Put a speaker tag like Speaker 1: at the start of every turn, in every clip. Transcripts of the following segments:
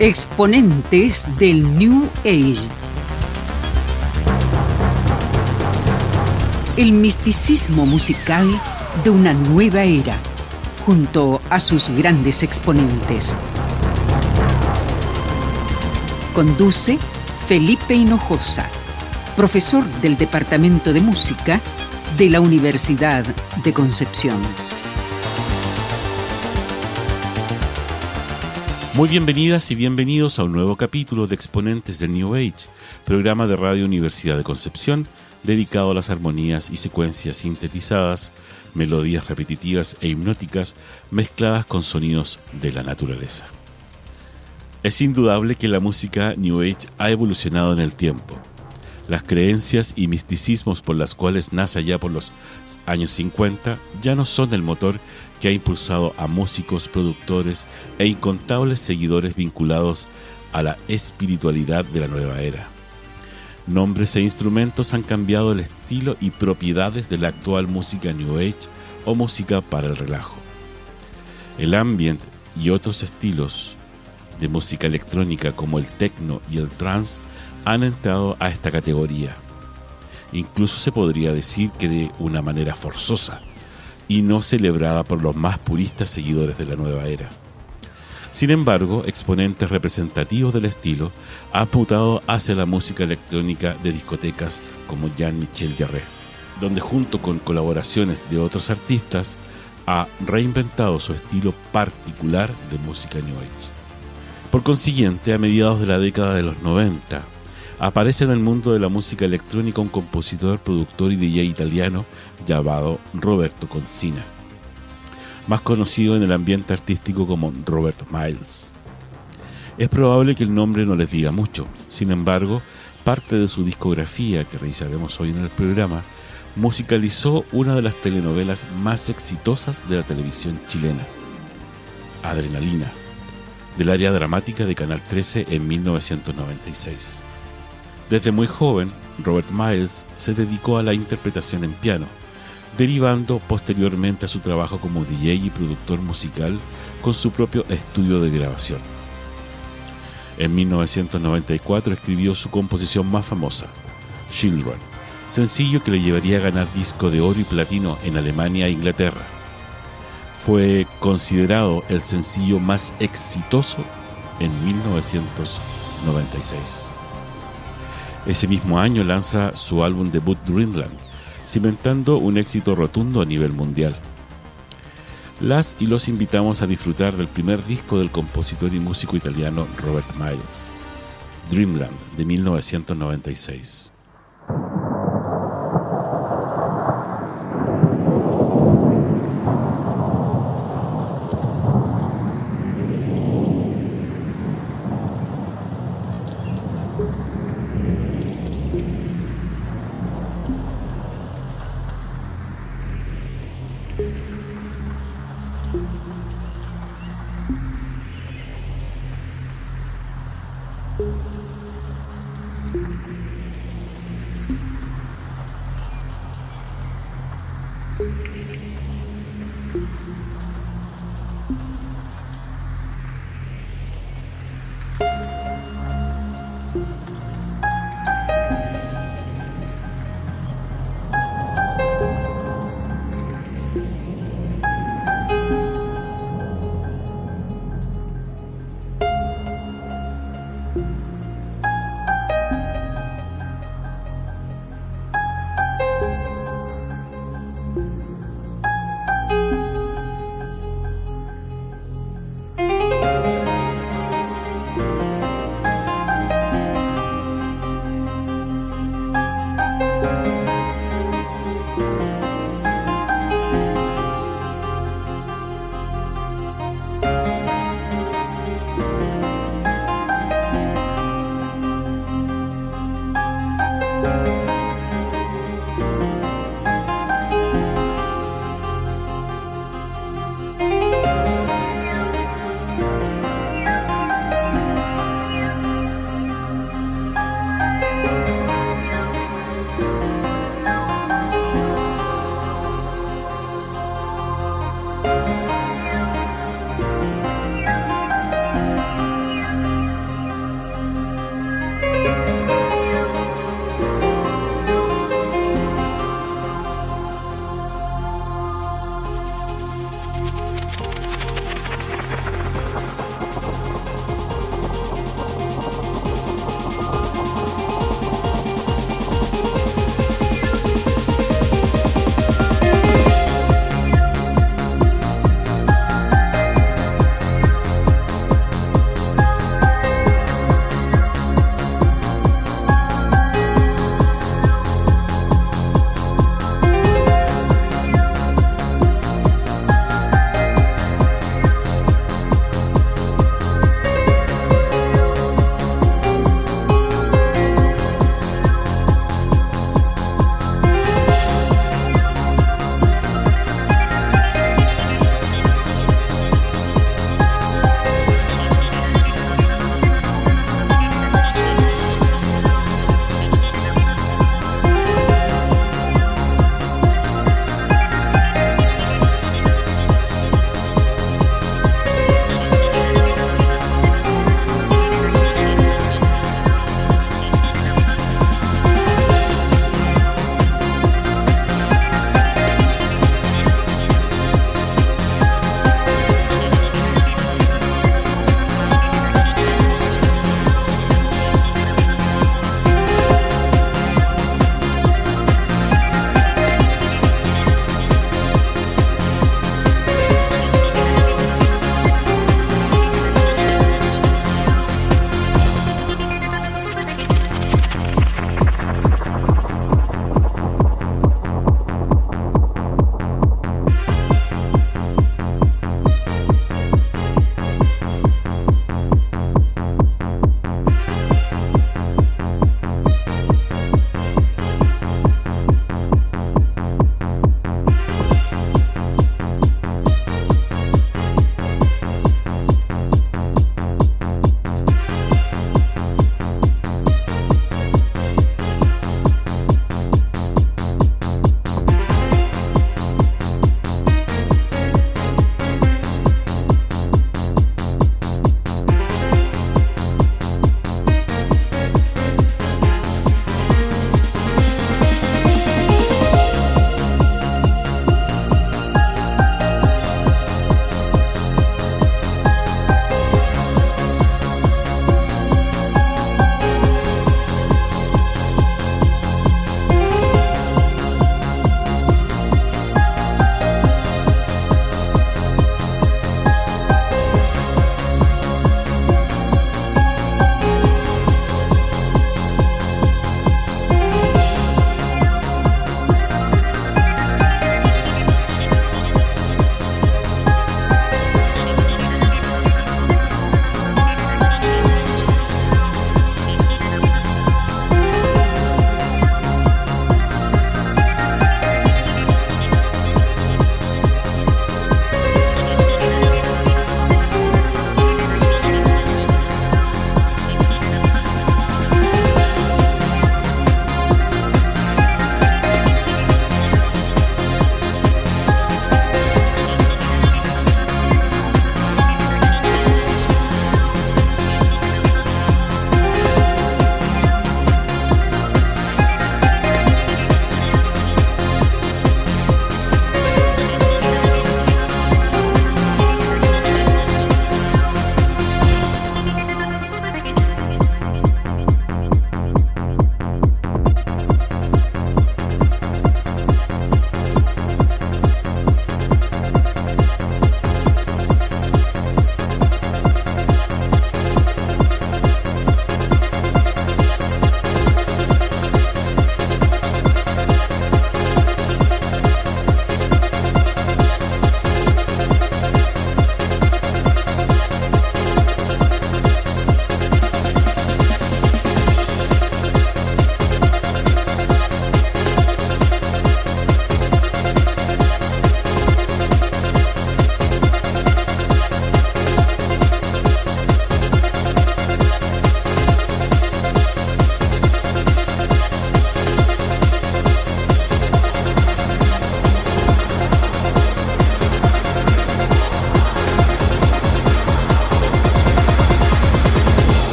Speaker 1: Exponentes del New Age. El misticismo musical de una nueva era, junto a sus grandes exponentes. Conduce Felipe Hinojosa, profesor del Departamento de Música de la Universidad de Concepción.
Speaker 2: Muy bienvenidas y bienvenidos a un nuevo capítulo de Exponentes del New Age, programa de Radio Universidad de Concepción dedicado a las armonías y secuencias sintetizadas, melodías repetitivas e hipnóticas mezcladas con sonidos de la naturaleza. Es indudable que la música New Age ha evolucionado en el tiempo. Las creencias y misticismos por las cuales nace ya por los años 50 ya no son el motor que ha impulsado a músicos, productores e incontables seguidores vinculados a la espiritualidad de la nueva era. Nombres e instrumentos han cambiado el estilo y propiedades de la actual música New Age o música para el relajo. El ambient y otros estilos de música electrónica como el techno y el trance han entrado a esta categoría. Incluso se podría decir que de una manera forzosa y no celebrada por los más puristas seguidores de la nueva era. Sin embargo, exponentes representativos del estilo han mutado hacia la música electrónica de discotecas como Jean-Michel Jarre, donde junto con colaboraciones de otros artistas ha reinventado su estilo particular de música New Age. Por consiguiente, a mediados de la década de los 90, aparece en el mundo de la música electrónica un compositor, productor y DJ italiano llamado Roberto Concina, más conocido en el ambiente artístico como Robert Miles. Es probable que el nombre no les diga mucho, sin embargo, parte de su discografía, que revisaremos hoy en el programa, musicalizó una de las telenovelas más exitosas de la televisión chilena, Adrenalina, del área dramática de Canal 13 en 1996. Desde muy joven, Robert Miles se dedicó a la interpretación en piano, derivando posteriormente a su trabajo como DJ y productor musical con su propio estudio de grabación. En 1994 escribió su composición más famosa, Children, sencillo que le llevaría a ganar disco de oro y platino en Alemania e Inglaterra. Fue considerado el sencillo más exitoso en 1996. Ese mismo año lanza su álbum debut Dreamland, cimentando un éxito rotundo a nivel mundial. Las y los invitamos a disfrutar del primer disco del compositor y músico italiano Robert Miles, Dreamland de 1996.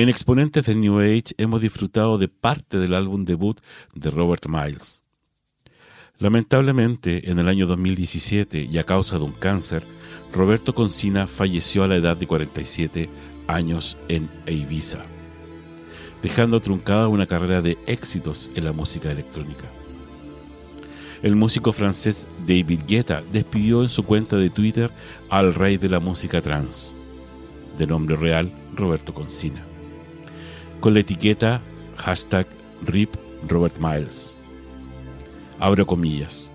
Speaker 2: En Exponentes del New Age hemos disfrutado de parte del álbum debut de Robert Miles. Lamentablemente, en el año 2017 y a causa de un cáncer, Roberto Concina falleció a la edad de 47 años en Ibiza, dejando truncada una carrera de éxitos en la música electrónica. El músico francés David Guetta despidió en su cuenta de Twitter al rey de la música trans, de nombre real Roberto Concina con la etiqueta hashtag RIP Robert. Abro comillas.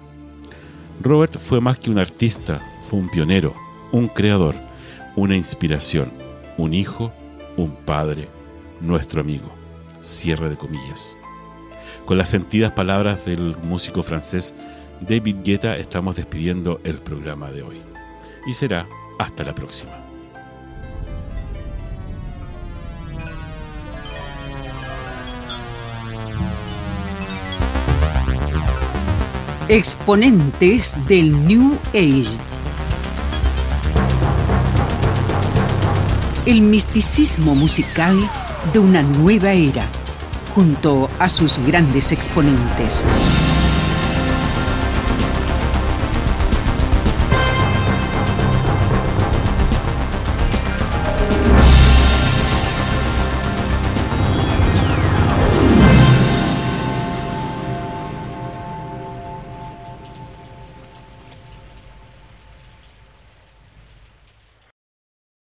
Speaker 2: Robert fue más que un artista, fue un pionero, un creador, una inspiración, un hijo, un padre, nuestro amigo. Cierre de comillas. Con las sentidas palabras del músico francés David Guetta estamos despidiendo el programa de hoy. Y será hasta la próxima.
Speaker 1: Exponentes del New Age. El misticismo musical de una nueva era, junto a sus grandes exponentes.